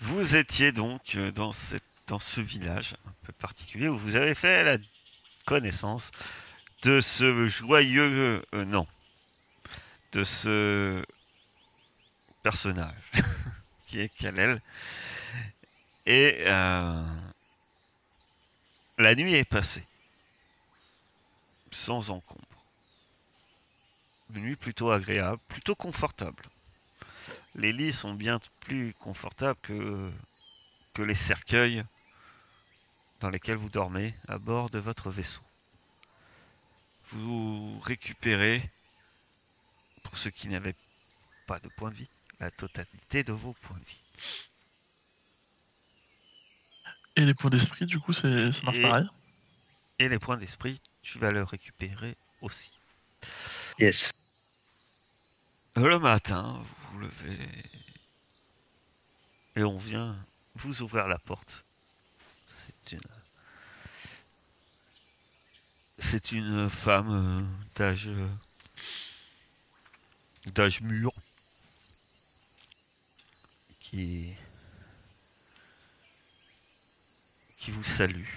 Vous étiez donc euh, dans, ce village un peu particulier où vous avez fait la connaissance de ce joyeux... euh, non. De ce personnage qui est Kalel. Et euh, la nuit est passée. Sans encombre. Une nuit plutôt agréable, plutôt confortable. Les lits sont bien plus confortables que, que les cercueils dans lesquels vous dormez à bord de votre vaisseau. Vous récupérez, pour ceux qui n'avaient pas de points de vie, la totalité de vos points de vie. Et les points d'esprit, du coup, ça marche Et- pareil? Et les points d'esprit, tu vas le récupérer aussi. Yes. Le matin, vous vous levez et on vient vous ouvrir la porte. C'est une, c'est une femme euh, d'âge euh, d'âge mûr qui qui vous salue.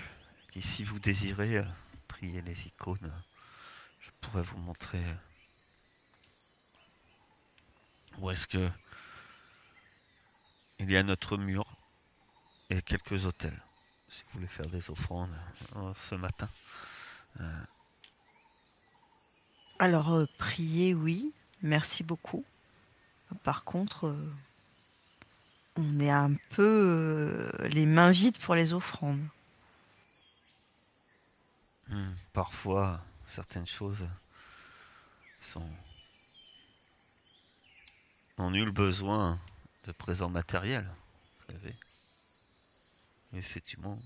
Et si vous désirez euh, prier les icônes, je pourrais vous montrer euh, où est-ce que il y a notre mur et quelques hôtels? Si vous voulez faire des offrandes euh, ce matin. Alors, euh, prier, oui, merci beaucoup. Par contre, euh, on est un peu euh, les mains vides pour les offrandes. Hmm, Parfois, certaines choses sont n'ont nul besoin de présent matériel. Vous savez. Effectivement.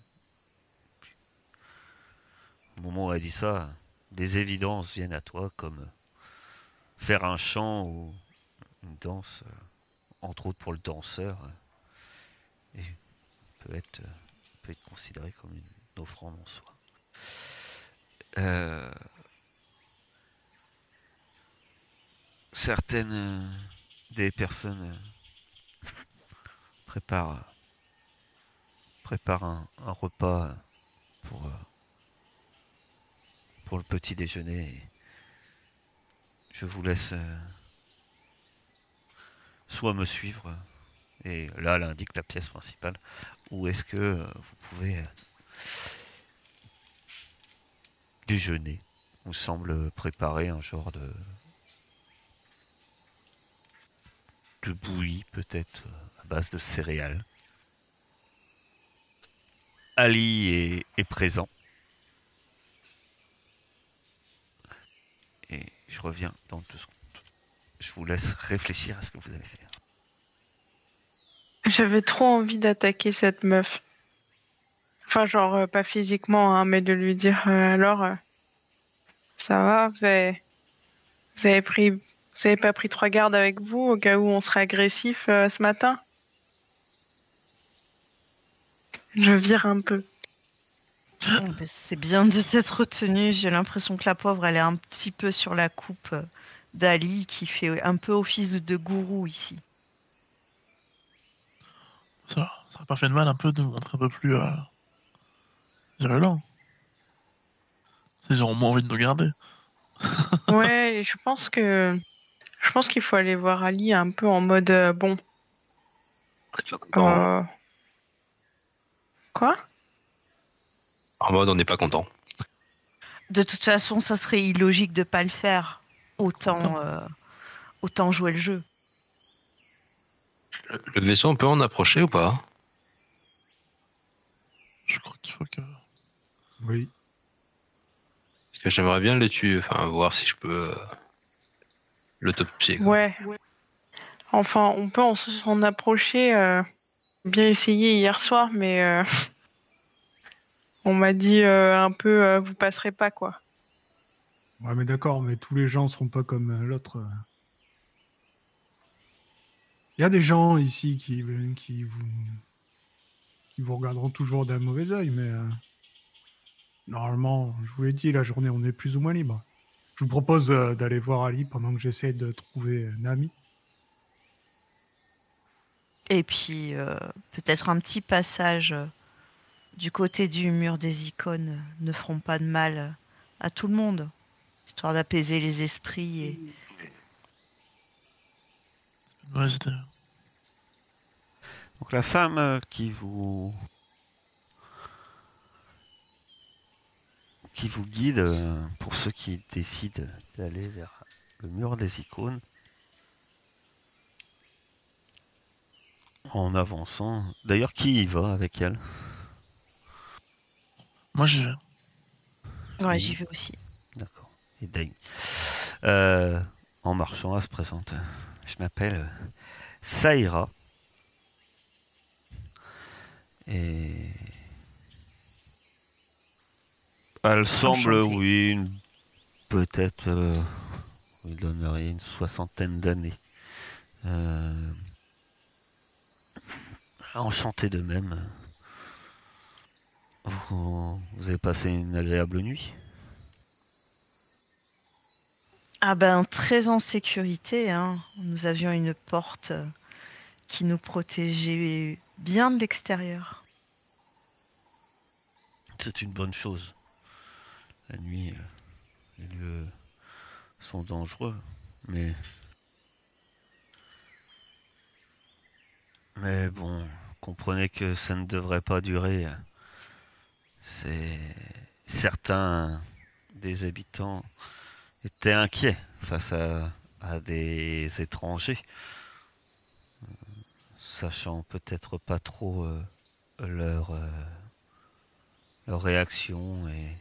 Au moment où elle dit ça, des évidences viennent à toi, comme faire un chant ou une danse, euh, entre autres pour le danseur, euh, et peut être, euh, peut être considéré comme une offrande en soi. Certaines des personnes euh, préparent, préparent un, repas euh, pour, euh, le petit déjeuner. je vous laisse euh, soit me suivre, euh, et là elle indique la pièce principale, ou est-ce que euh, vous pouvez euh, déjeuner vous semble préparer un genre de de bouillie peut-être à base de céréales. Ali est, est présent. Et je reviens dans deux secondes. Je vous laisse réfléchir à ce que vous allez faire. J'avais trop envie d'attaquer cette meuf. Enfin, genre, euh, pas physiquement, hein, mais de lui dire euh, alors, euh, ça va, vous avez, vous avez pris, vous avez pas pris trois gardes avec vous au cas où on serait agressif euh, ce matin? Je vire un peu. Ben, C'est bien de s'être retenu. J'ai l'impression que la pauvre, elle est un petit peu sur la coupe euh, d'Ali, qui fait un peu office de gourou ici. Ça, ça aurait pas fait de mal un peu de montrer un peu plus euh, virulent. Ils auront moins envie de nous garder. Ouais, je pense que je pense qu'il faut aller voir Ali un peu en mode euh, bon. En, euh, Quoi en mode, on n'est pas content. De toute façon, ça serait illogique de pas le faire. Autant, euh, autant jouer le jeu. Le, le vaisseau, on peut en approcher ou pas? Je crois qu'il faut que. Oui. Parce que j'aimerais bien les tuer, enfin, voir si je peux euh, l'autopsier. quoi. Ouais. Enfin, on peut en s'en approcher. euh, bien essayé hier soir, mais euh, on m'a dit euh, un peu euh, vous passerez pas quoi. Ouais, mais d'accord, mais tous les gens seront pas comme l'autre. Il y a des gens ici qui, qui, vous, qui vous regarderont toujours d'un mauvais œil, mais euh, normalement, je vous l'ai dit, la journée, on est plus ou moins libre. Je vous propose euh, d'aller voir Ali pendant que j'essaie de trouver Nami. Et puis euh, peut-être un petit passage euh, du côté du mur des icônes ne feront pas de mal à tout le monde, histoire d'apaiser les esprits. Et... Donc la femme qui vous qui vous guide euh, pour ceux qui décident d'aller vers le mur des icônes en avançant. D'ailleurs, qui y va avec elle? Moi, j'y vais. Ouais, Oui. j'y vais aussi. D'accord. Et Dai. Euh, en marchant, elle se présente. Je m'appelle Saïra. Et. Elle semble, Enchantée. oui, une- peut-être. Euh, il donnerait une soixantaine d'années. Euh, enchanté de même. Vous, vous avez passé une agréable nuit Ah ben très en sécurité. Hein. Nous avions une porte qui nous protégeait bien de l'extérieur. C'est une bonne chose. La nuit, euh, les lieux sont dangereux, mais. Mais bon, comprenez que ça ne devrait pas durer. C'est. Certains des habitants étaient inquiets face à, à des étrangers, sachant peut-être pas trop euh, leur. euh, leur réaction et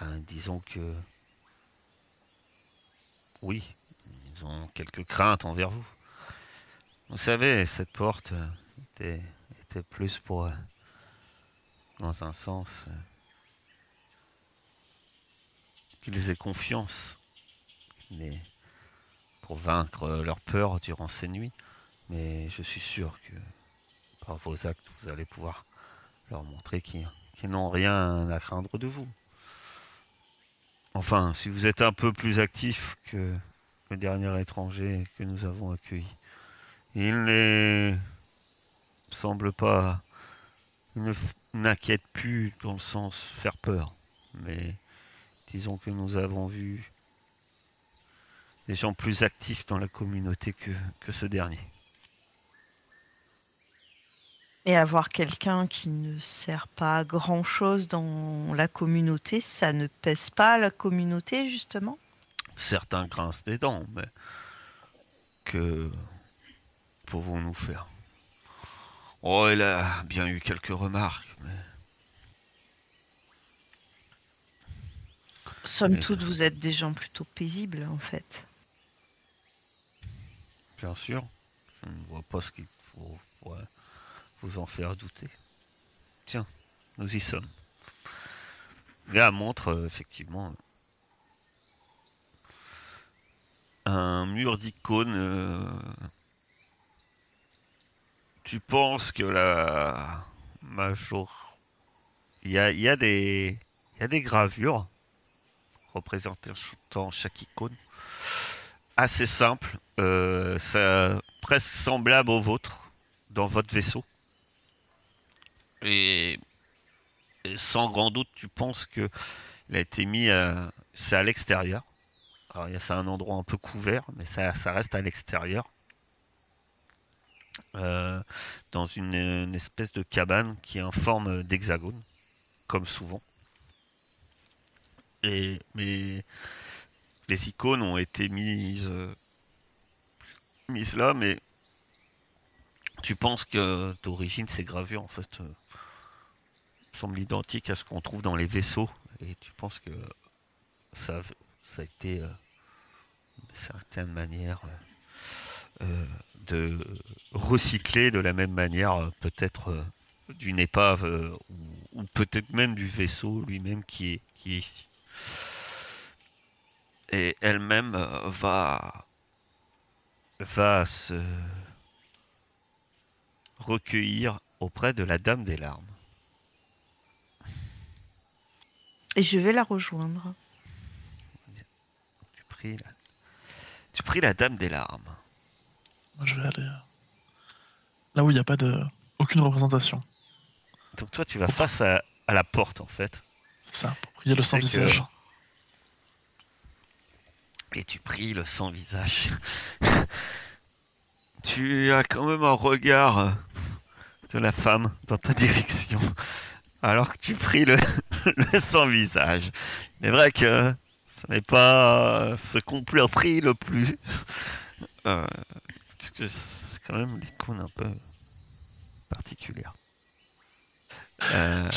ben, disons que oui, ils ont quelques craintes envers vous. Vous savez, cette porte euh, était, plus pour, euh, dans un sens, euh, qu'ils aient confiance, mais pour vaincre leur peur durant ces nuits. Mais je suis sûr que par vos actes, vous allez pouvoir leur montrer qu'ils n'ont rien à craindre de vous. Enfin, si vous êtes un peu plus actif que le dernier étranger que nous avons accueilli. Il ne semble pas, il ne n'inquiète plus dans le sens faire peur, mais disons que nous avons vu des gens plus actifs dans la communauté que ce dernier. Et avoir quelqu'un qui ne sert pas à grand chose dans la communauté, ça ne pèse pas la communauté justement? Certains grincent des dents, mais que pouvons-nous faire? Oh, il a bien eu quelques remarques, mais Somme Mais- toute, vous êtes des gens plutôt paisibles en fait. bien sûr, je ne vois pas ce qu'il faut ouais, en faire douter. Tiens, nous y sommes. Elle montre euh, effectivement un mur d'icônes. euh, tu penses que la major... Il y a, des... y a des gravures représentant chaque icône. Assez simple, euh, presque semblable au vôtre dans votre vaisseau. Et, sans grand doute, tu penses que il a été mis c'est à l'extérieur. Alors, c'est un endroit un peu couvert, mais ça, ça reste à l'extérieur. Euh, dans une, une espèce de cabane qui est en forme d'hexagone, comme souvent. Et, mais les icônes ont été mises, euh, mises là, mais tu penses que d'origine ces gravures en fait semblent identiques à ce qu'on trouve dans les vaisseaux, et tu penses que ça, ça a été euh, d'une certaine manière euh, euh, de recycler de la même manière euh, peut-être d'une épave ou, peut-être même du vaisseau lui-même qui est, qui est ici. Et elle-même va va se recueillir auprès de la Dame des Larmes. Et je vais la rejoindre. Tu pries la, tu pries la Dame des Larmes. Moi, je vais aller. euh, là où il n'y a pas de aucune représentation. Donc toi, tu vas face à, à la porte, en fait. C'est ça, pour prier le Tu sans sais que- visage. Et tu pries le sans visage. tu as quand même un regard de la femme dans ta direction. Alors que tu pries le, le sans visage. C'est vrai que ce n'est pas ce qu'on prie le plus. Euh, parce que c'est quand même l'icône un peu particulière. Euh,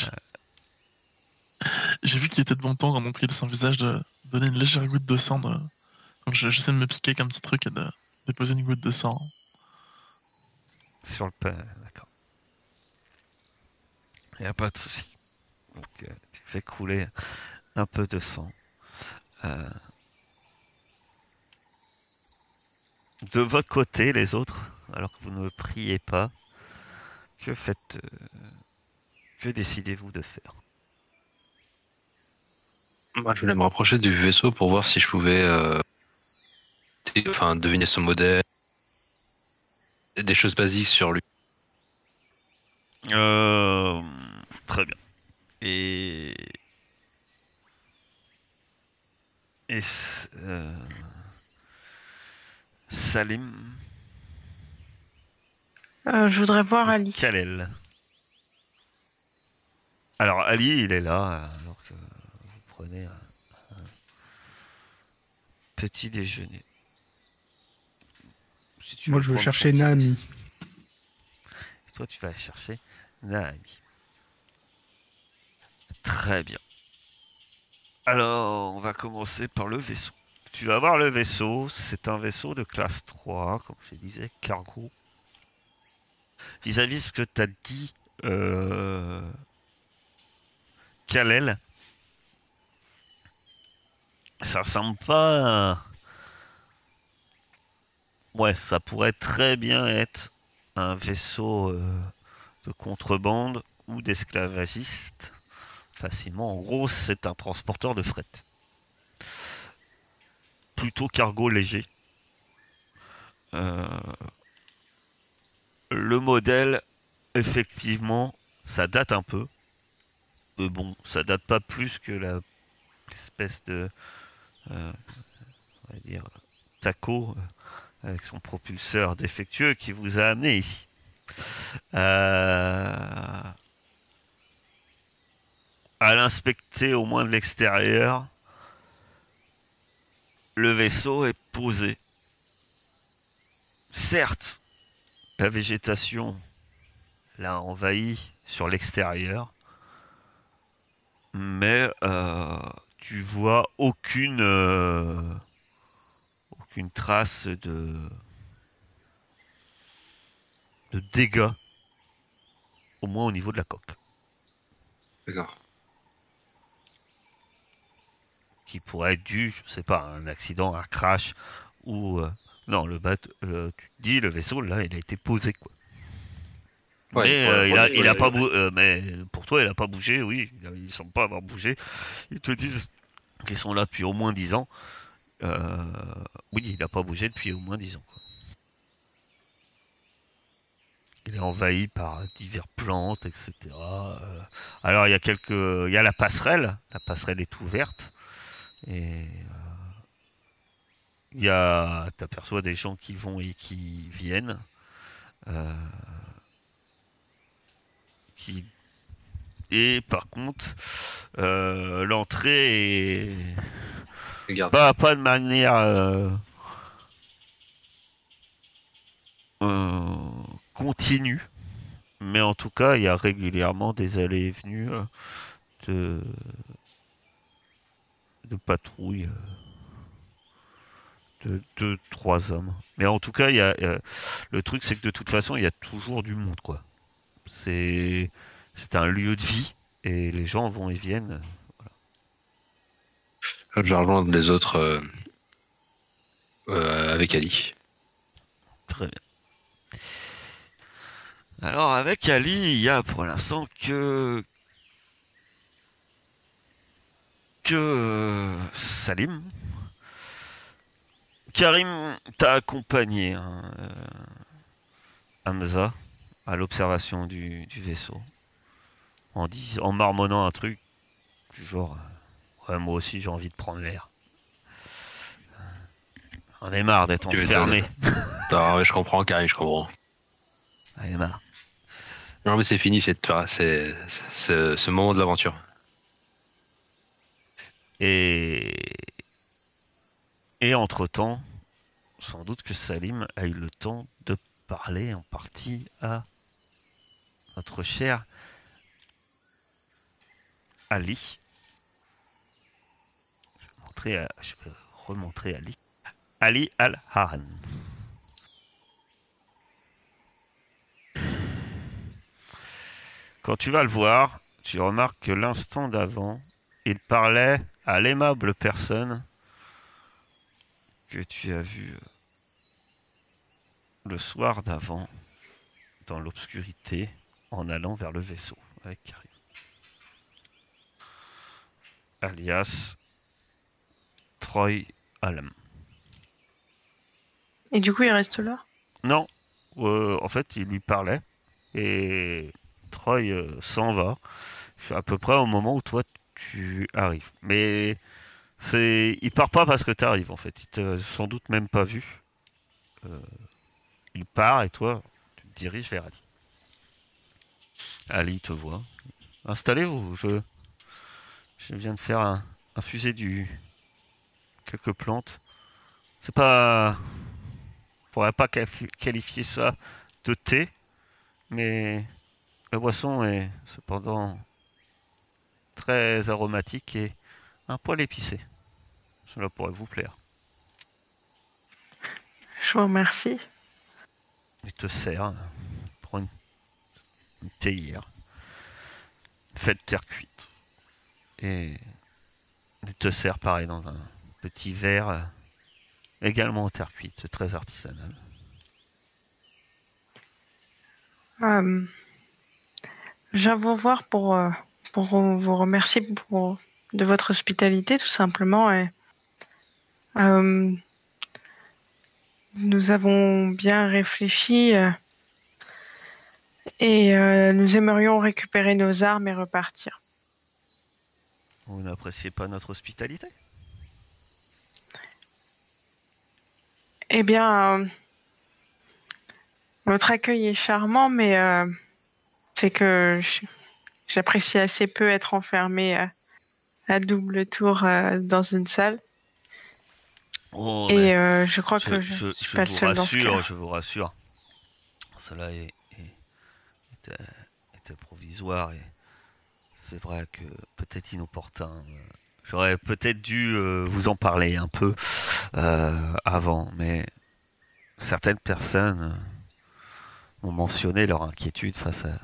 J'ai vu qu'il était de bon temps quand on priait le sans visage de donner une légère goutte de sang. De... Donc je- j'essaie de me piquer avec un petit truc et de déposer une goutte de sang. Sur le pain, d'accord. Il n'y a pas de souci. Donc, euh, tu fais couler un peu de sang. Euh, De votre côté, les autres, alors que vous ne priez pas, que faites euh, Que décidez-vous de faire? Moi, je voulais me rapprocher du vaisseau pour voir si je pouvais enfin, deviner son modèle. Des choses basiques sur lui. Euh, Très bien. Et. Et. euh, Salim? Euh, je voudrais voir Ali. Kalel. Alors, Ali, il est là, alors que vous prenez un, un petit déjeuner. Si tu Moi, veux je veux chercher Naami. Toi, tu vas chercher Naami. Très bien. Alors, on va commencer par le vaisseau. Tu vas voir le vaisseau. C'est un vaisseau de classe 3, comme je disais, cargo. Vis-à-vis de ce que tu as dit, euh, Kalel, ça semble pas. Ouais, ça pourrait très bien être un vaisseau euh, de contrebande ou d'esclavagistes. Facilement, en gros, c'est un transporteur de fret. Plutôt cargo léger. Euh, le modèle, effectivement, ça date un peu. Mais bon, ça date pas plus que la l'espèce de euh, on va dire taco euh, avec son propulseur défectueux qui vous a amené ici. À l'inspecter au moins de l'extérieur, le vaisseau est posé. Certes, la végétation l'a envahi sur l'extérieur, mais euh, tu vois aucune euh, aucune trace de de dégâts, au moins au niveau de la coque, D'accord. Qui pourrait être dû, je sais pas, à un accident, un crash ou euh, non le bateau, le- tu te dis le vaisseau là il a été posé quoi. Ouais, mais euh, il a, il a pas euh, mais pour toi il a pas bougé, oui, il a- il semble pas avoir bougé. Ils te disent qu'ils sont là depuis au moins 10 ans. Oui, il a pas bougé depuis au moins 10 ans. quoi. Il est envahi par divers plantes, etc. Alors il y a quelques, il y a la passerelle, la passerelle est ouverte et euh, il y a, t'aperçois des gens qui vont et qui viennent. Euh, qui et par contre euh, l'entrée est Regarde. pas, pas de manière euh, euh, continue mais en tout cas il y a régulièrement des allées et venues euh, de de patrouilles euh, de deux trois hommes mais en tout cas il y a euh, le truc c'est que de toute façon il y a toujours du monde quoi c'est c'est un lieu de vie et les gens vont et viennent. Je vais rejoindre les autres euh, euh, avec Ali. Très bien. Alors avec Ali, il y a pour l'instant que que euh, Salim. Karim t'a accompagné, hein, euh, Hamza, à l'observation du, du vaisseau, en, dis- en marmonnant un truc du genre euh, Ouais, moi aussi j'ai envie de prendre l'air. On est marre d'être enfermé. Non, mais je comprends, Carrie, je comprends. On est marre. Non, mais c'est fini, c'est- ce moment de l'aventure. Et, et entre-temps, sans doute que Salim a eu le temps de parler en partie à notre cher Ali. Je vais, montrer à- remontrer Ali. Ali Al-Haran. Quand tu vas le voir, tu remarques que l'instant d'avant, il parlait à l'aimable personne que tu as vue euh, le soir d'avant dans l'obscurité en allant vers le vaisseau avec Karim. Alias Troy Allen. Et du coup, il reste là? Non, euh, en fait, il lui parlait et Troy euh, s'en va. À peu près au moment où toi tu arrives. Mais c'est, il part pas parce que tu arrives en fait. Il t'a sans doute même pas vu. Euh, il part et toi tu te diriges vers Ali. Ali te voit. Installez-vous. Je, je viens de faire un, infuser du quelques plantes. C'est pas on pourrait pas qualifi- qualifier ça de thé, mais la boisson est cependant très aromatique et un poil épicé. Cela pourrait vous plaire. Je vous remercie. Il te sert, prends une, une théière, faite terre cuite. Et il te sert pareil dans un petit verre, euh, également en terre cuite, très artisanal. Euh, je viens vous voir pour, euh, pour vous remercier pour, de votre hospitalité, tout simplement. Et, euh, nous avons bien réfléchi euh, et euh, nous aimerions récupérer nos armes et repartir. Vous n'appréciez pas notre hospitalité? Eh bien, votre accueil est charmant, mais c'est que je- j'apprécie assez peu être enfermé à, à double tour euh, dans une salle. Oh, Et euh, je crois je, que je, je- suis je pas le seul dans ce je vous rassure. Cela est, est- était, était provisoire et c'est vrai que peut-être inopportun. euh, J'aurais peut-être dû euh, vous en parler un peu euh, avant, mais certaines personnes euh, ont mentionné leur inquiétude face à,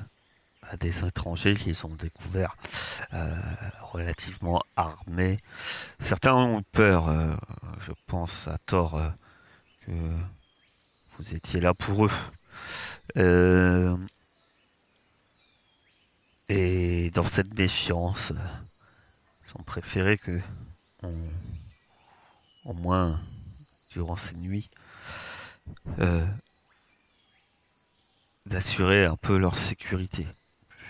à des étrangers qu'ils ont découverts euh, relativement armés. Certains ont eu peur, euh, je pense à tort, euh, que vous étiez là pour eux. Et dans cette méfiance, ils ont préféré que, au moins durant ces nuits, d'assurer un peu leur sécurité.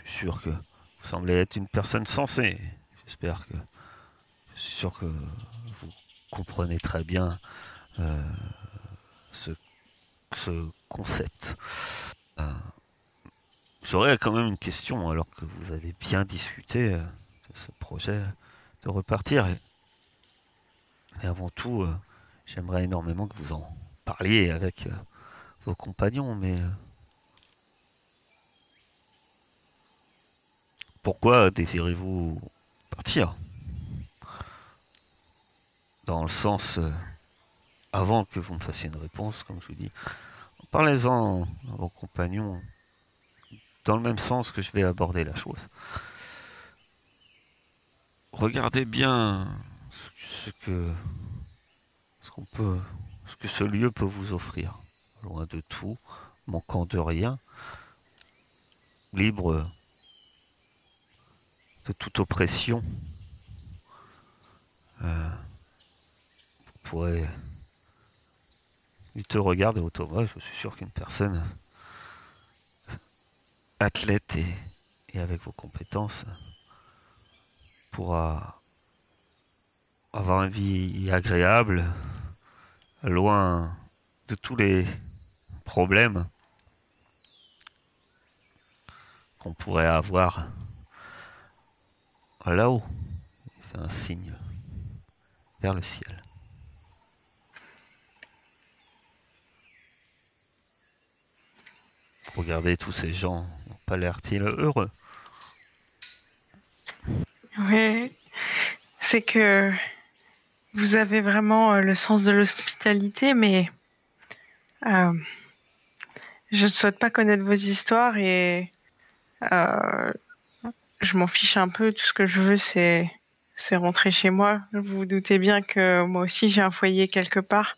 Suis sûr que vous semblez être une personne sensée. J'espère que je suis sûr que vous comprenez très bien euh, ce, ce concept. Euh, J'aurais quand même une question, alors que vous avez bien discuté euh, de ce projet de repartir. Et, et avant tout, j'aimerais énormément que vous en parliez avec vos compagnons, mais euh, pourquoi désirez-vous partir? Dans le sens, euh, avant que vous me fassiez une réponse, comme je vous dis, parlez-en à vos compagnons dans le même sens que je vais aborder la chose. Regardez bien ce que ce qu'on peut ce que ce lieu peut vous offrir. Loin de tout, manquant de rien, libre de toute oppression. Euh, vous pourrez. Il te regarde et je suis sûr qu'une personne athlète et avec vos compétences pourra avoir une vie agréable, loin de tous les problèmes qu'on pourrait avoir là-haut. Il fait un signe vers le ciel. Regardez, tous ces gens pas l'air-ils heureux. Ouais, c'est que vous avez vraiment euh, le sens de l'hospitalité, mais euh, je ne souhaite pas connaître vos histoires et euh, je m'en fiche un peu. Tout ce que je veux, c'est c'est rentrer chez moi. Vous vous doutez bien que moi aussi j'ai un foyer quelque part.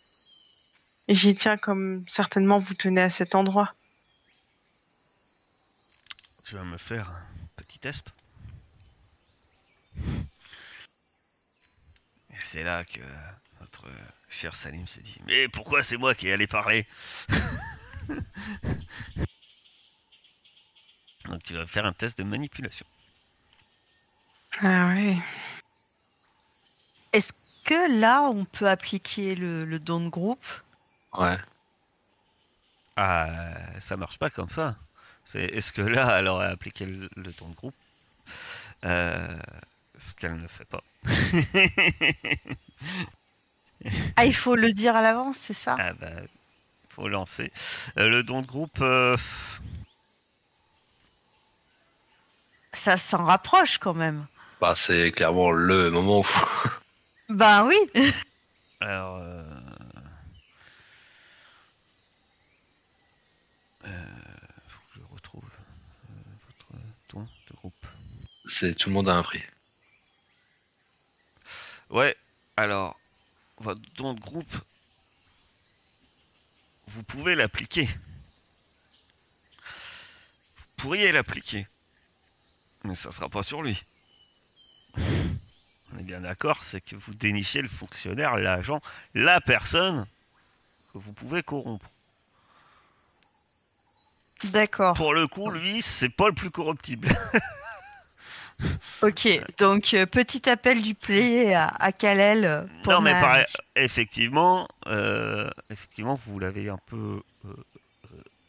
Et j'y tiens comme certainement vous tenez à cet endroit. Tu vas me faire un petit test Et c'est là que notre cher Salim s'est dit Mais pourquoi c'est moi qui ai allé parler Donc tu vas faire un test de manipulation. Ah ouais. Est-ce que là, on peut appliquer le, le don de groupe? Ouais. Ah, ça marche pas comme ça. C'est est-ce que là, elle aurait appliqué le, le ton de groupe? Euh, Ce qu'elle ne fait pas. Ah, il faut le dire à l'avance, c'est ça? Ah bah, faut lancer. Euh, le don de groupe, euh, Ça s'en rapproche quand même. Bah, c'est clairement le moment où. Ben oui. alors, euh, euh, faut que je retrouve euh, votre don de groupe. c'est tout le monde a un prix. Ouais, alors, votre don de groupe, vous pouvez l'appliquer. Vous pourriez l'appliquer. Mais ça sera pas sur lui. On est bien d'accord, c'est que vous dénichez le fonctionnaire, l'agent, la personne que vous pouvez corrompre. D'accord. Pour le coup, lui, c'est pas le plus corruptible. Ok. Donc, euh, petit appel du play à, à Kalel. euh, pour non, mais ma- pareil, effectivement, euh, effectivement, vous l'avez un peu euh,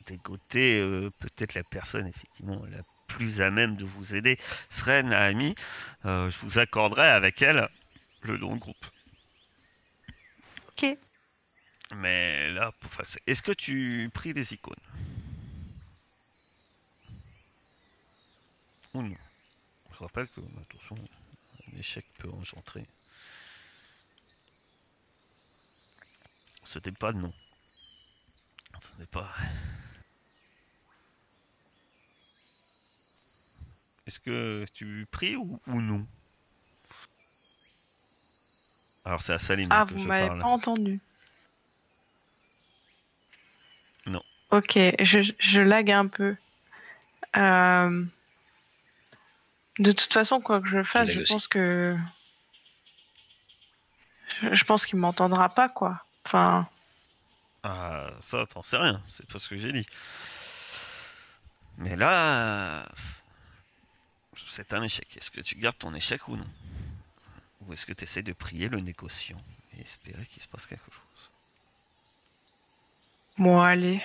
dégoté. Peut-être la personne, effectivement, la plus à même de vous aider serait Naomi. Euh, je vous accorderai avec elle le don de groupe. Ok. Mais là, pour faire ça- est-ce que tu pries des icônes? Ou non? Je rappelle que, attention, un échec peut engendrer. Ce n'est pas non. Ce n'est pas. Est-ce que tu pries ou, ou non? Alors c'est à Salim Ah, que vous je m'avez parle. pas entendu. Non. Ok, je, je lag un peu. Euh, De toute façon, quoi que je fasse, je aussi. pense que. Je, je pense qu'il m'entendra pas, quoi. Enfin, Ah, ça, t'en sais rien, c'est pas ce que j'ai dit. Mais là, c'est- un échec. Est-ce que tu gardes ton échec ou non? Ou est-ce que tu essaies de prier le négociant et espérer qu'il se passe quelque chose? Bon, allez.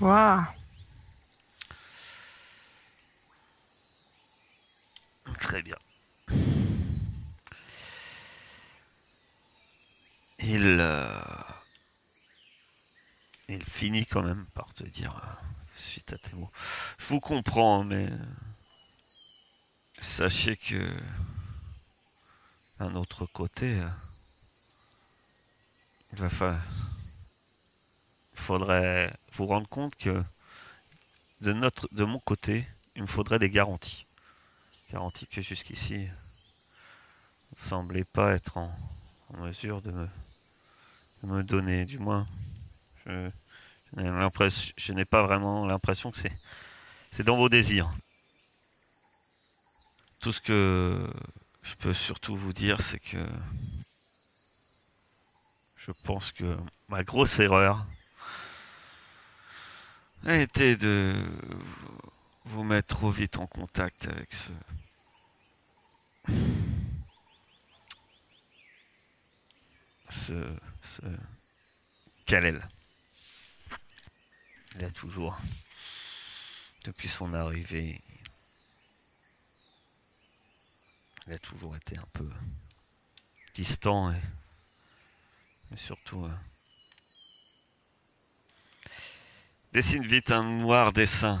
Waouh. Très bien. Il, euh, il finit quand même par te dire, euh, suite à tes mots, je vous comprends, mais sachez que d'un autre côté, euh, il va falloir, il faudrait vous rendre compte que de notre, de mon côté, il me faudrait des garanties garantie que jusqu'ici ne semblait pas être en, mesure de me, de me donner. Du moins, je n'ai pas vraiment l'impression que c'est, dans vos désirs. Tout ce que je peux surtout vous dire, c'est que je pense que ma grosse erreur, Arrêtez de vous mettre trop vite en contact avec ce. Ce. ce. Kalel. Il a toujours. Depuis son arrivée. Il a toujours été un peu distant et. Mais surtout. euh, Dessine vite un noir dessin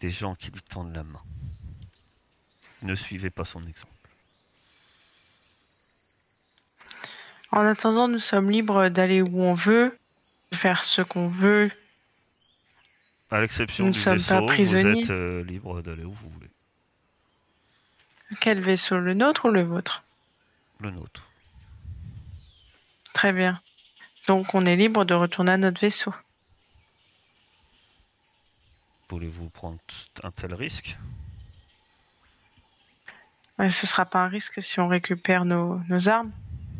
des gens qui lui tendent la main. Ne suivez pas son exemple. En attendant, nous sommes libres d'aller où on veut, de faire ce qu'on veut. À l'exception du sommes pas vaisseau, vous êtes euh, libre d'aller où vous voulez. Quel vaisseau, le nôtre ou le vôtre? Le nôtre. Très bien. Donc on est libre de retourner à notre vaisseau. Voulez-vous prendre un tel risque? Ouais, ce sera pas un risque si on récupère nos, nos armes.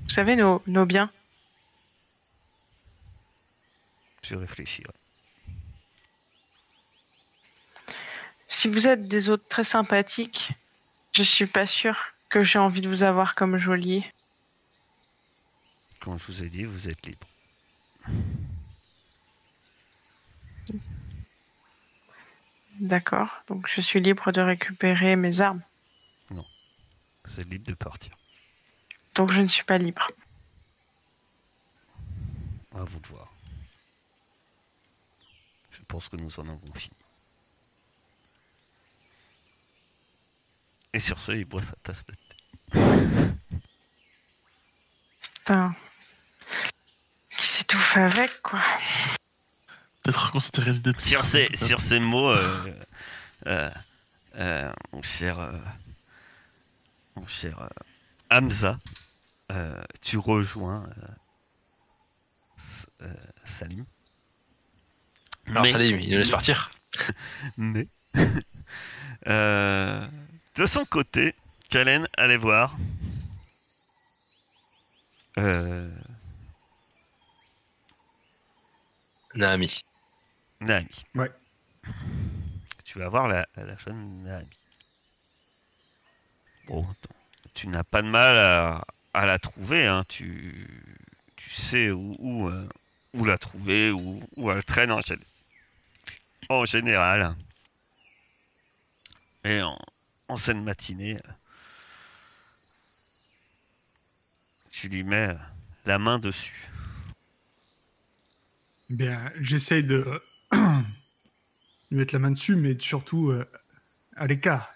Vous savez, nos, nos biens. Je réfléchirai. Si vous êtes des hôtes très sympathiques, je suis pas sûre que j'ai envie de vous avoir comme geôlier. Comme je vous ai dit, vous êtes libre. D'accord. Donc je suis libre de récupérer mes armes. Vous êtes libre de partir. Donc je ne suis pas libre. À vous de voir. Je pense que nous en avons fini. Et sur ce, il boit sa tasse de thé. Putain. Qui s'étouffe avec, quoi. Peut-être reconsidérer l'idée de Sur ces, sur ces mots, euh, euh, euh, mon cher, euh, mon cher euh, Hamza, euh, tu rejoins euh, euh, Salim. Alors Mais- Salim, il nous laisse partir. Mais euh, de son côté, Kalen allait voir euh, Naami. Naami. Ouais. Tu vas voir la, la jeune Naami. Bon, attends, tu n'as pas de mal à, à la trouver, hein. tu, tu sais où, où, euh, où la trouver, où, où elle traîne en, en général. Et en, en scène matinée, euh, tu lui mets euh, la main dessus. Bien, j'essaye de lui mettre la main dessus, mais surtout euh, à l'écart,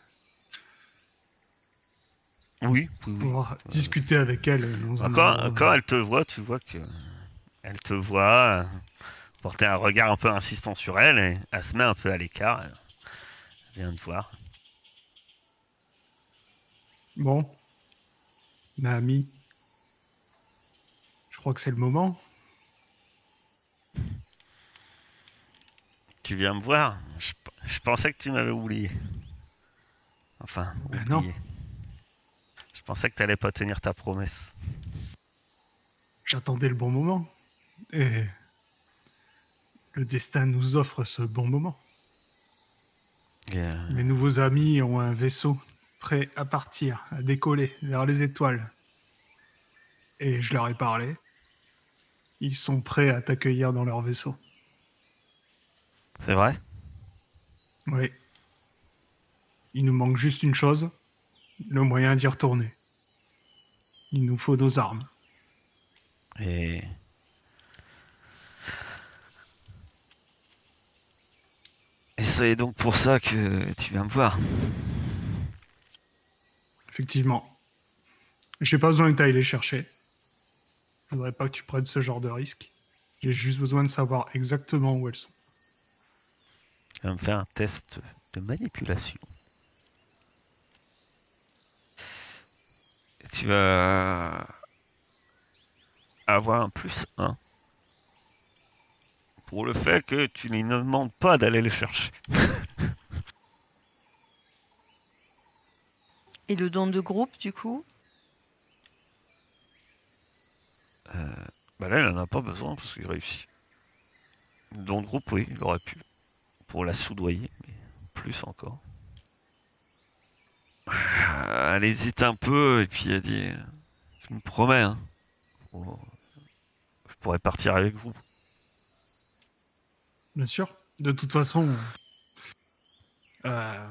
Oui, oui, oui. pour discuter avec elle. Dans un Quand, elle te voit, tu vois que elle te voit euh, porter un regard un peu insistant sur elle et elle se met un peu à l'écart. Elle vient de voir. Bon, Naami, je crois que c'est le moment. Tu viens me voir je, pensais que tu m'avais oublié. Enfin, Ben non. oublié. Je pensais que tu n'allais pas tenir ta promesse. J'attendais le bon moment. Et le destin nous offre ce bon moment. Euh, Mes nouveaux amis ont un vaisseau prêt à partir, à décoller vers les étoiles. Et je leur ai parlé. Ils sont prêts à t'accueillir dans leur vaisseau. C'est vrai? Oui. Il nous manque juste une chose, le moyen d'y retourner. Il nous faut nos armes. Et. Et c'est donc pour ça que tu viens me voir. Effectivement. J'ai pas besoin que tu ailles les chercher. Je voudrais pas que tu prennes ce genre de risque. J'ai juste besoin de savoir exactement où elles sont. Tu vas me faire un test de manipulation. Tu vas avoir un plus 1 pour le fait que tu ne demandes pas d'aller les chercher. Et le don de groupe, du coup Bah là, il en a pas besoin parce qu'il réussit. Le groupe, oui, il aurait pu. pour la soudoyer, mais plus encore. Elle hésite un peu et puis elle dit Je me promets, hein, oh, je pourrais partir avec vous. Bien sûr. De toute façon, euh,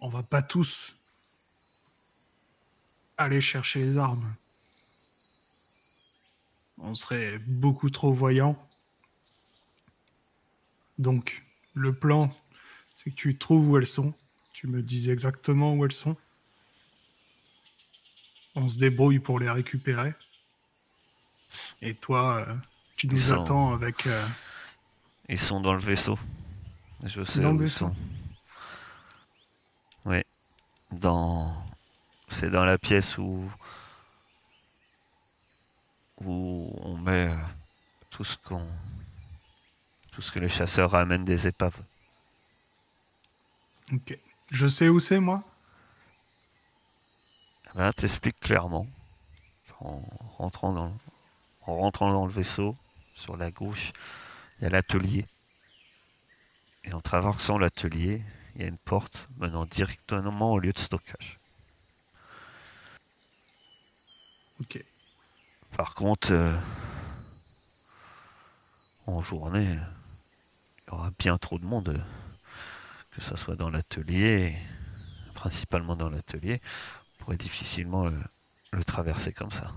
on va pas tous aller chercher les armes. On serait beaucoup trop voyants. Donc, le plan, c'est que tu trouves où elles sont. Tu me dis exactement où elles sont. On se débrouille pour les récupérer. Et toi, euh, tu nous attends avec... euh, Ils sont dans le vaisseau. Je sais Dans où ils sont. Dans. C'est dans la pièce où. où on met euh, tout ce qu'on. tout ce que les chasseurs ramènent des épaves. Ok. Je sais où c'est, moi? Là, t'expliques clairement. En rentrant dans, en rentrant dans le vaisseau, sur la gauche, il y a l'atelier. Et en traversant l'atelier, il y a une porte menant directement au lieu de stockage. Ok. Par contre, euh, en journée, il y aura bien trop de monde, que ça soit dans l'atelier, principalement dans l'atelier, on pourrait difficilement le, le traverser comme ça.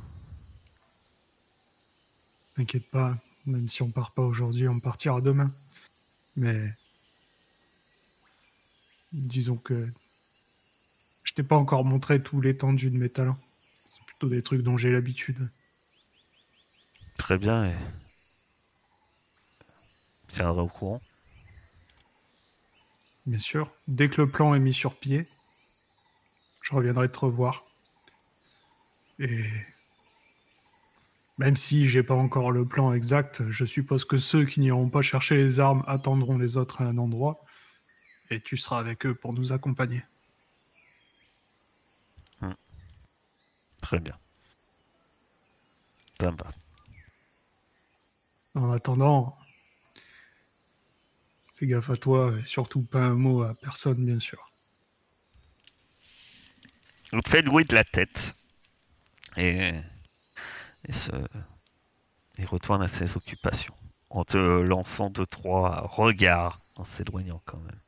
T'inquiète pas, même si on part pas aujourd'hui, on partira demain. Mais disons que je t'ai pas encore montré tout l'étendue de mes talents. C'est plutôt des trucs dont j'ai l'habitude. Très bien, et tiendrai au courant. Bien sûr, dès que le plan est mis sur pied, je reviendrai te revoir. Et même si j'ai pas encore le plan exact, je suppose que ceux qui n'iront pas chercher les armes attendront les autres à un endroit, et tu seras avec eux pour nous accompagner. Très bien. Va. En attendant, fais gaffe à toi et surtout pas un mot à personne, bien sûr. On te fait louer de la tête. Et, et, se, et retourne à ses occupations. En te lançant deux, trois regards, en s'éloignant quand même.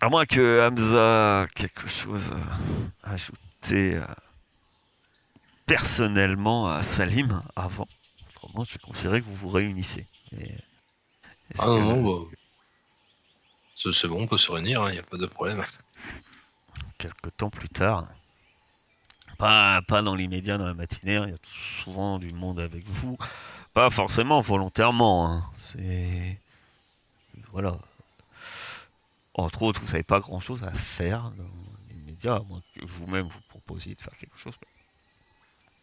À moins que Hamza quelque chose à ajouter euh, personnellement à Salim avant. Autrement, je vais considérer que vous vous réunissez. Et- Ah non, que- non, bah, c'est bon, on peut se réunir, il n'y a pas de problème. quelques temps plus tard. Pas, pas dans l'immédiat, dans la matinée, hein, il y a souvent du monde avec vous. Pas forcément volontairement. hein, C'est. Voilà. Entre autres, vous n'avez pas grand chose à faire dans l'immédiat, à moins que vous-même vous proposiez de faire quelque chose.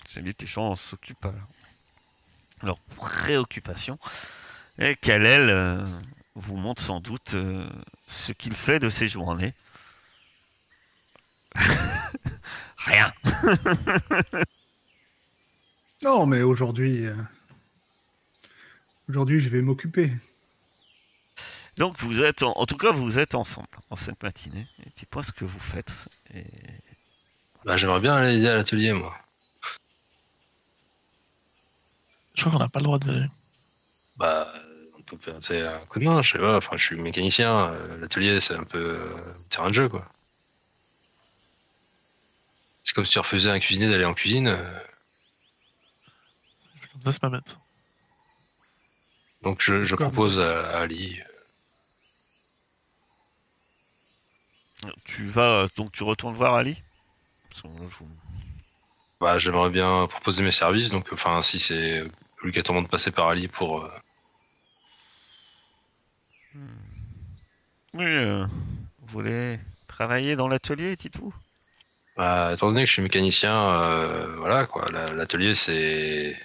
C'est vite les gens s'occupent à leur préoccupation. Et Kalel euh, vous montre sans doute euh, ce qu'il fait de ses journées. Rien. Non, mais aujourd'hui, euh, aujourd'hui, je vais m'occuper. Donc vous êtes, en, en tout cas, vous êtes ensemble en cette matinée. Et Dites-moi ce que vous faites. Et Bah, J'aimerais bien aller aider à l'atelier, moi. Je crois qu'on n'a pas le droit aller. Bah, on peut passer un coup de main, je sais pas. Enfin, je suis mécanicien, euh, l'atelier, c'est un peu euh, terrain de jeu, quoi. C'est comme si tu refusais à un cuisinier d'aller en cuisine. euh, Comme ça, c'est pas bête. donc, je, propose à, à Ali. Tu vas, donc tu retournes voir Ali Parce que moi, je vous- Bah, j'aimerais bien proposer mes services, donc, enfin, si c'est obligatoirement de passer par Ali pour. euh, Oui, euh, vous voulez travailler dans l'atelier, dites-vous Bah, étant donné que je suis mécanicien, euh, voilà quoi, la- l'atelier c'est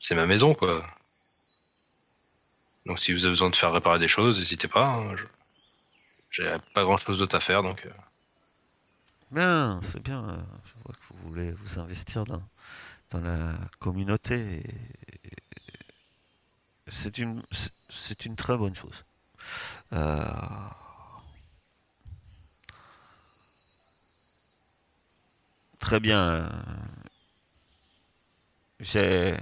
c'est ma maison quoi. Donc si vous avez besoin de faire réparer des choses, n'hésitez pas. hein, je- J'ai pas grand chose d'autre à faire donc. euh, Bien, c'est bien. Je vois que vous voulez vous investir dans, dans la communauté. c'est une, c'est- une très bonne chose. Euh, Très bien. J'ai.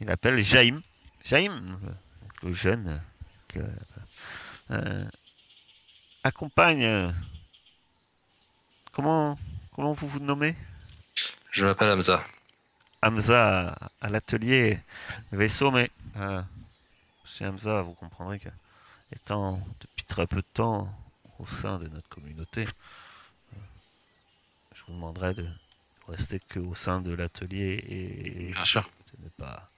Il appelle Jaïm. Jaïm, le jeune, que, euh, accompagne. euh, Comment, comment vous vous nommez? Je m'appelle Hamza. Hamza à, l'atelier vaisseau, mais euh, chez Hamza, vous comprendrez que, étant depuis très peu de temps au sein de notre communauté, euh, je vous demanderai de rester que au sein de l'atelier et, Bien sûr. de ne pas.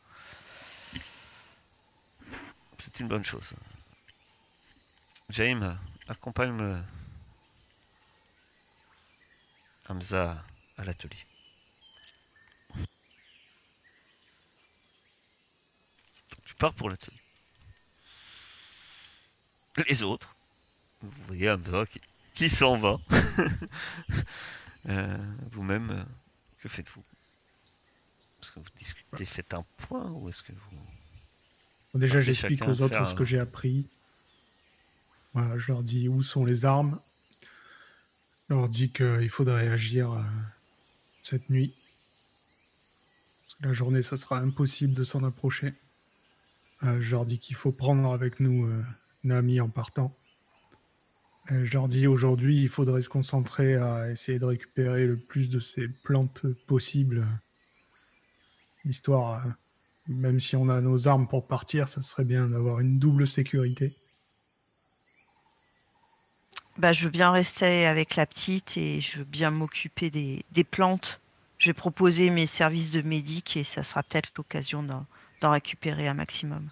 C'est une bonne chose. Jaime, accompagne Hamza à l'atelier. Tu pars pour l'atelier. Les autres, vous voyez Hamza qui, qui s'en va. Euh, Vous-même, que faites-vous? Est-ce que vous discutez, faites un point ou est-ce que vous... Déjà, j'explique aux autres ce que j'ai appris. Je leur dis où sont les armes. Je leur dis qu'il faudrait agir euh, cette nuit. Parce que la journée, ça sera impossible de s'en approcher. Euh, je leur dis qu'il faut prendre avec nous euh, Nami en partant. Je leur dis aujourd'hui, il faudrait se concentrer à essayer de récupérer le plus de ces plantes possibles. Histoire, même si on a nos armes pour partir, ça serait bien d'avoir une double sécurité. Bah, je veux bien rester avec la petite et je veux bien m'occuper des, des plantes. Je vais proposer mes services de médic et ça sera peut-être l'occasion d'en d'en récupérer un maximum.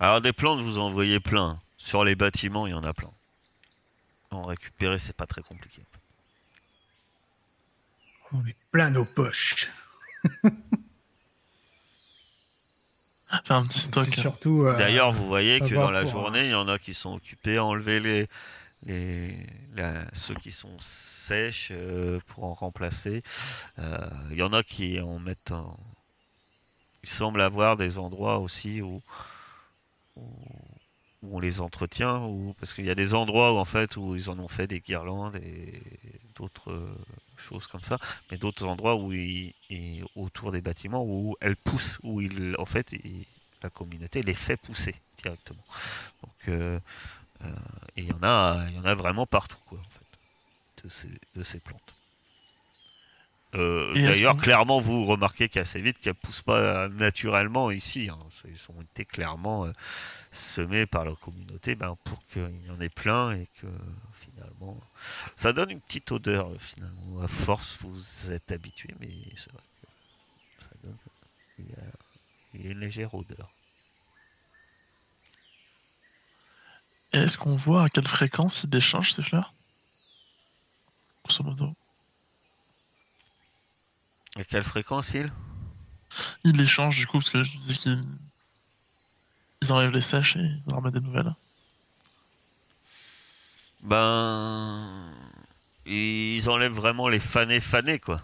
Alors des plantes, vous en voyez plein. Sur les bâtiments, il y en a plein. En récupérer, c'est pas très compliqué. On est plein nos poches. Faire un petit stock. Surtout. euh, D'ailleurs, vous voyez que dans la pour, journée, il y en a qui sont occupés à enlever les, les, la- ceux qui sont sèches euh, pour en remplacer. Euh, il y en a qui en mettent en... Il semble avoir des endroits aussi où, où, où on les entretient, ou parce qu'il y a des endroits où en fait où ils en ont fait des guirlandes et d'autres euh, choses comme ça, mais d'autres endroits où ils, ils- autour des bâtiments où elles poussent, où ils, en fait la communauté les fait pousser directement. Donc euh, euh, et il y en a, il y en a vraiment partout quoi en fait de ces, de ces plantes. Euh, Et D'ailleurs, clairement, vous remarquez qu'assez vite qu'elles poussent pas naturellement ici. hein. Ils ont été clairement semés par la communauté ben, pour qu'il y en ait plein et que finalement, ça donne une petite odeur euh, finalement. À force, vous êtes habitué, mais c'est vrai que ça donne il y a, il y a une légère odeur. Est-ce qu'on voit à quelle fréquence ils déchangent ces fleurs? Grosso modo. À quelle fréquence il? Ils les changent du coup, parce que je dis qu'ils ils enlèvent les sèches et ils en remettent des nouvelles. Ben, ils enlèvent vraiment les fanés fanés quoi.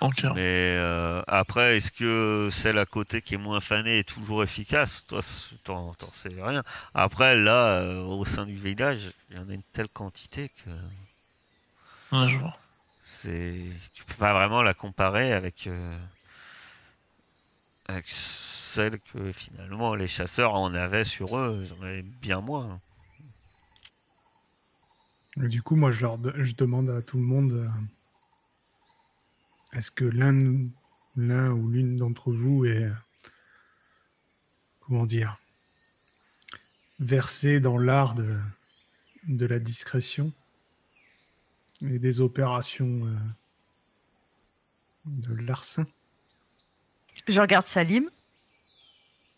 Ok. Mais euh, après, est-ce que celle à côté qui est moins fanée est toujours efficace? Toi, t'en sais rien. Après, là, euh, au sein du village, il y en a une telle quantité que Ouais, je vois. c'est, tu peux pas vraiment la comparer avec euh, avec celle que finalement les chasseurs en avaient sur eux. Ils en avaient bien moins. Et du coup, moi, je, leur de- je demande à tout le monde euh, est-ce que l'un l'un ou l'une d'entre vous est, euh, comment dire, versé dans l'art de, de la discrétion et des opérations euh, de larcin Je regarde Salim.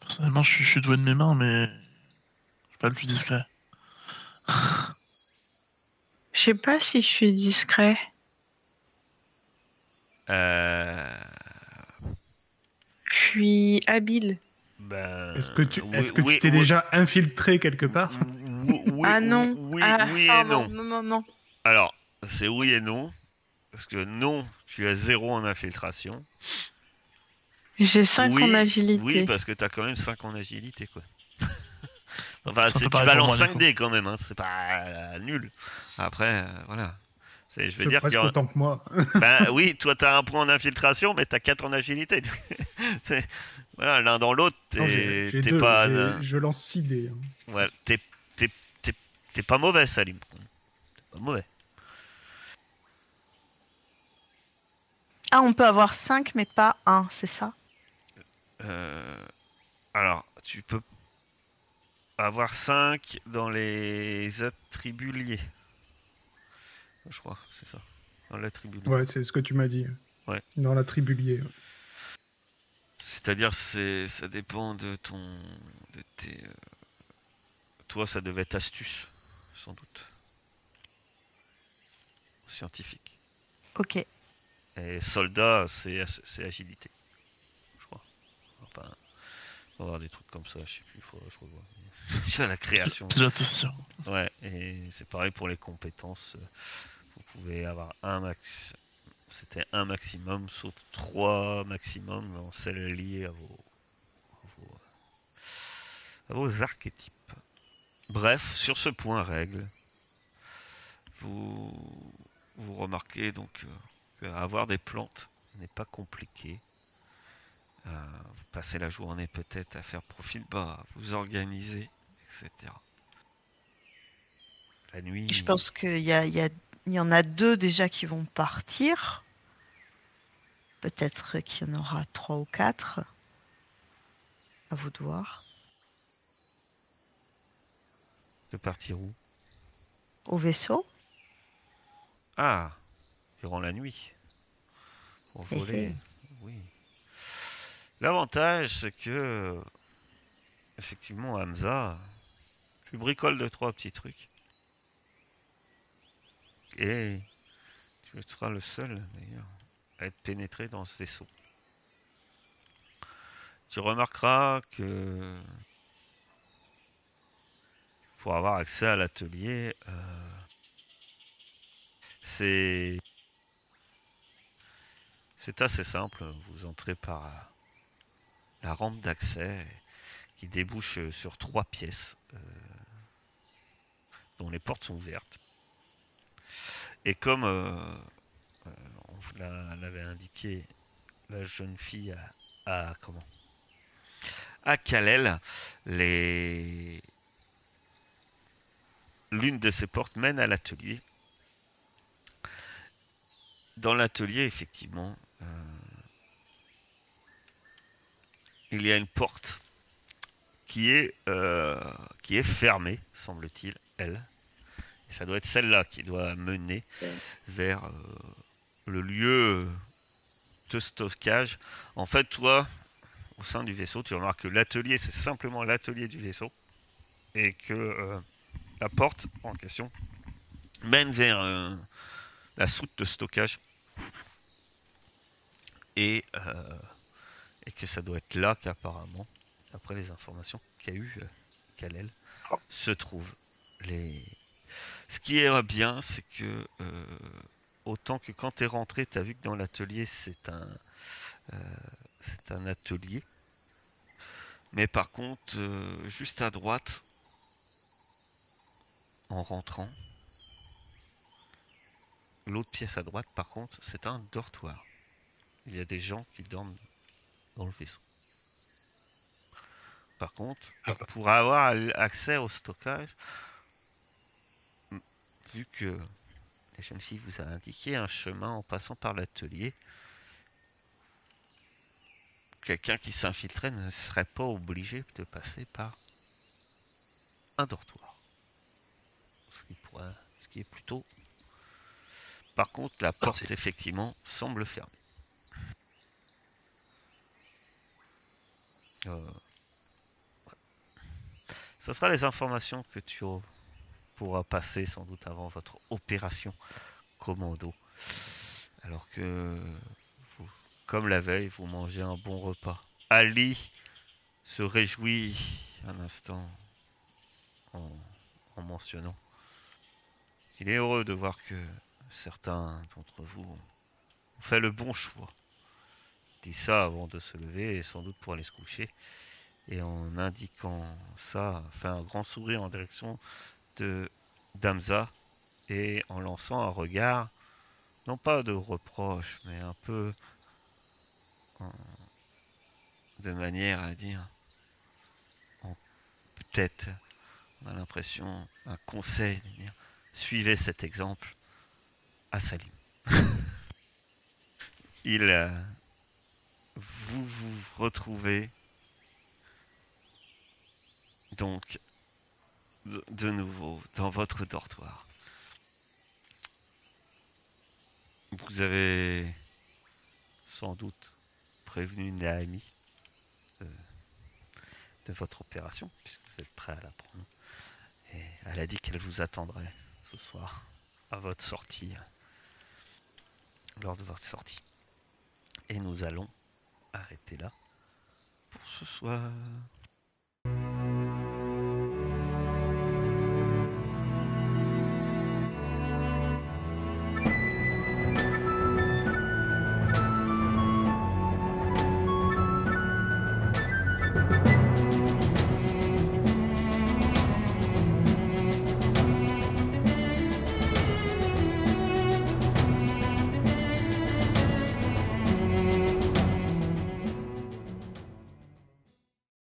Personnellement, je suis, je suis doué de mes mains, mais je suis pas le plus discret. Je sais pas si je suis discret. Euh, Je suis habile. ben, Est-ce que tu oui- est-ce que oui- tu t'es oui- déjà infiltré quelque part? Oui, oui- ah non. Oui, ah, oui et pardon. non. Non, non, non. Alors, c'est oui et non. Parce que non, tu as zéro en infiltration. J'ai 5 Oui, en agilité. Oui, parce que t'as quand même 5 en agilité, quoi. Enfin, c'est- tu balances pour moi, 5 du dés quand même, hein. c'est pas euh, nul. Après, euh, voilà. C'est- Je veux C'est dire presque a... autant que moi. Ben oui, toi t'as un point en infiltration, mais t'as 4 en agilité. C'est- voilà, l'un dans l'autre, Non, j'ai- t'es j'ai t'es deux, pas, j'ai- Je lance 6 dés. hein. ouais, t'es- t'es- t'es- t'es pas mauvais, Salim. T'es pas mauvais. Ah, on peut avoir 5, mais pas 1, c'est ça? Euh, alors, tu peux avoir 5 dans les attributs liés. Je crois, c'est ça. Dans l'attribut lié. Ouais, c'est ce que tu m'as dit. Ouais. Dans la tribu liée. C'est-à-dire, c'est, ça dépend de ton, de tes. euh, Toi, ça devait être astuce, sans doute. Scientifique. Ok. Et soldat, c'est, c'est agilité. Je crois. Enfin, avoir des trucs comme ça, je sais plus, que je revoie. J'ai la création. Hein. Ouais, et c'est pareil pour les compétences. Vous pouvez avoir un max. C'était un maximum, sauf trois maximum celles liées à vos, à vos, à vos archétypes. Bref, sur ce point règle, vous, vous remarquez donc qu'avoir des plantes n'est pas compliqué. Euh, vous passez la journée peut-être à faire profil bas, à vous organiser, etc. La nuit. Je pense qu'il y, a, y, a- il y en a deux déjà qui vont partir. Peut-être qu'il y en aura trois ou quatre. À vous de voir. De partir où? Au vaisseau Ah, durant la nuit. Pour Hé voler. L'avantage, c'est que, effectivement, Hamza, tu bricoles deux, trois petits trucs. Et tu seras le seul, d'ailleurs, à être pénétré dans ce vaisseau. Tu remarqueras que pour avoir accès à l'atelier, euh, c'est assez simple. Vous entrez par la rampe d'accès qui débouche euh, sur trois pièces euh, dont les portes sont ouvertes. Et comme euh, euh, on l'avait indiqué, la jeune fille à comment? À Kalel, l'une de ces portes mène à l'atelier. Dans l'atelier, effectivement, il y a une porte qui est, euh, qui est fermée, semble-t-il, elle. Et ça doit être celle-là qui doit mener vers euh, le lieu de stockage. En fait, toi, au sein du vaisseau, tu remarques que l'atelier, c'est simplement l'atelier du vaisseau. Et que euh, la porte en question mène vers la soute de stockage. Et, et que ça doit être là qu'apparemment, après les informations qu'a eu euh, Kalel, se trouvent les. Ce qui est bien, c'est que euh, autant que quand tu es rentré, tu as vu que dans l'atelier, c'est un, euh, c'est un atelier. Mais par contre, euh, juste à droite, en rentrant, l'autre pièce à droite, par contre, c'est un dortoir. Il y a des gens qui dorment dans le vaisseau. Par contre, Ah bah. pour avoir accès au stockage, m- vu que la jeune fille vous a indiqué un chemin en passant par l'atelier, quelqu'un qui s'infiltrait ne serait pas obligé de passer par un dortoir. Ce qui, pourrait- ce qui est plutôt... Par contre, la porte, Parti. effectivement, semble fermée. Euh, ouais. Ça sera les informations que tu pourras passer sans doute avant votre opération commando. Alors que, vous- comme la veille, vous mangez un bon repas. Ali se réjouit un instant en, en mentionnant qu'il est heureux de voir que certains d'entre vous ont fait le bon choix dit ça avant de se lever et sans doute pour aller se coucher. Et en indiquant ça, fait un grand sourire en direction de Damza et en lançant un regard, non pas de reproche, mais un peu en- de manière à dire, peut-être, on a l'impression, un conseil, suivez cet exemple à Salim. Il, euh, vous vous retrouvez donc de, nouveau dans votre dortoir. Vous avez sans doute prévenu Naomi de, de votre opération, puisque vous êtes prêt à la prendre. Et elle a dit qu'elle vous attendrait ce soir à votre sortie, lors de votre sortie. Et nous allons Arrêtez là, pour ce soir.